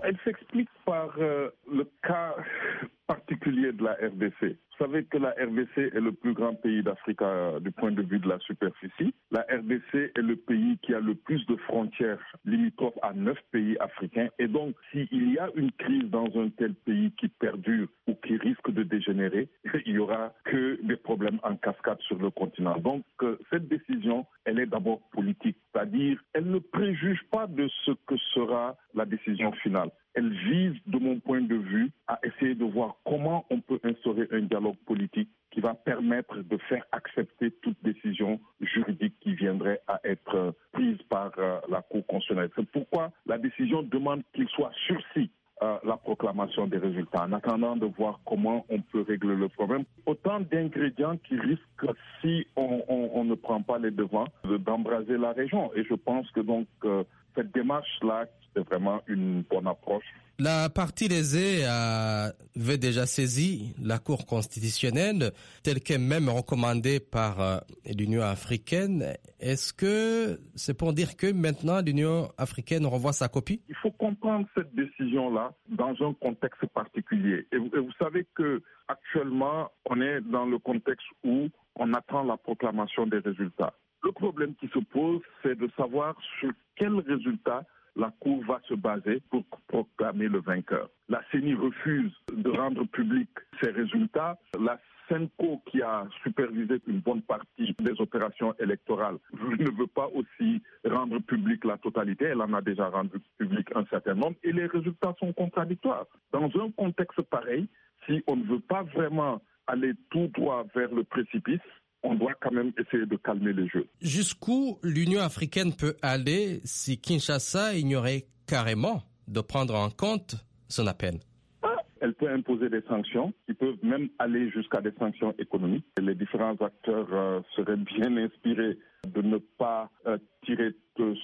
Elle s'explique par euh, le cas particulier de la RDC. Vous savez que la RDC est le plus grand pays d'Afrique euh, du point de vue de la superficie. La RDC est le pays qui a le plus de frontières limitrophes à neuf pays africains. Et donc, s'il y a une crise dans un tel pays qui perdure ou qui risque de dégénérer, il y aura que des problèmes en cascade sur le continent. Donc, euh, cette décision, elle est d'abord politique, c'est-à-dire, elle ne préjuge pas de ce que sera la décision finale elle vise, de mon point de vue, à essayer de voir comment on peut instaurer un dialogue politique qui va permettre de faire accepter toute décision juridique qui viendrait à être prise par euh, la Cour constitutionnelle. C'est pourquoi la décision demande qu'il soit sursis euh, la proclamation des résultats, en attendant de voir comment on peut régler le problème. Autant d'ingrédients qui risquent, si on, ne prend pas les devants, d'embraser la région. Et je pense que donc euh, cette démarche-là c'est vraiment une bonne approche. La partie lésée avait déjà saisi la Cour constitutionnelle, telle qu'elle même recommandée par euh, l'Union africaine. Est-ce que c'est pour dire que maintenant l'Union africaine revoit sa copie? Il faut comprendre cette décision-là dans un contexte particulier. Et vous, et vous savez que actuellement, on est dans le contexte où on attend la proclamation des résultats. Le problème qui se pose, c'est de savoir sur quels résultats la Cour va se baser pour proclamer le vainqueur. La CENI refuse de rendre public ses résultats. La CENCO, qui a supervisé une bonne partie des opérations électorales, ne veut pas aussi rendre public la totalité. Elle en a déjà rendu public un certain nombre et les résultats sont contradictoires. Dans un contexte pareil, si on ne veut pas vraiment aller tout droit vers le précipice, on doit quand même essayer de calmer les jeux. Jusqu'où l'Union africaine peut aller si Kinshasa ignorait carrément de prendre en compte son appel? Ah, elle peut imposer des sanctions qui peuvent même aller jusqu'à des sanctions économiques. Les différents acteurs euh, seraient bien inspirés de ne pas euh, tirer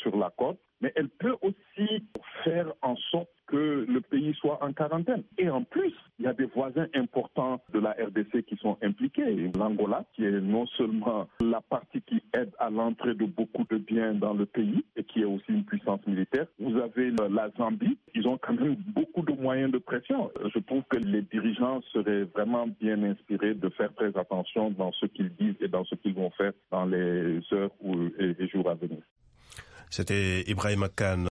sur la corde, mais elle peut aussi faire en sorte pays soit en quarantaine. Et en plus, il y a des voisins importants de la RDC qui sont impliqués. L'Angola, qui est non seulement la partie qui aide à l'entrée de beaucoup de biens dans le pays et qui est aussi une puissance militaire. Vous avez la Zambie. Ils ont quand même beaucoup de moyens de pression. Je trouve que les dirigeants seraient vraiment bien inspirés de faire très attention dans ce qu'ils disent et dans ce qu'ils vont faire dans les heures et jours à venir. C'était Ibrahim Khan.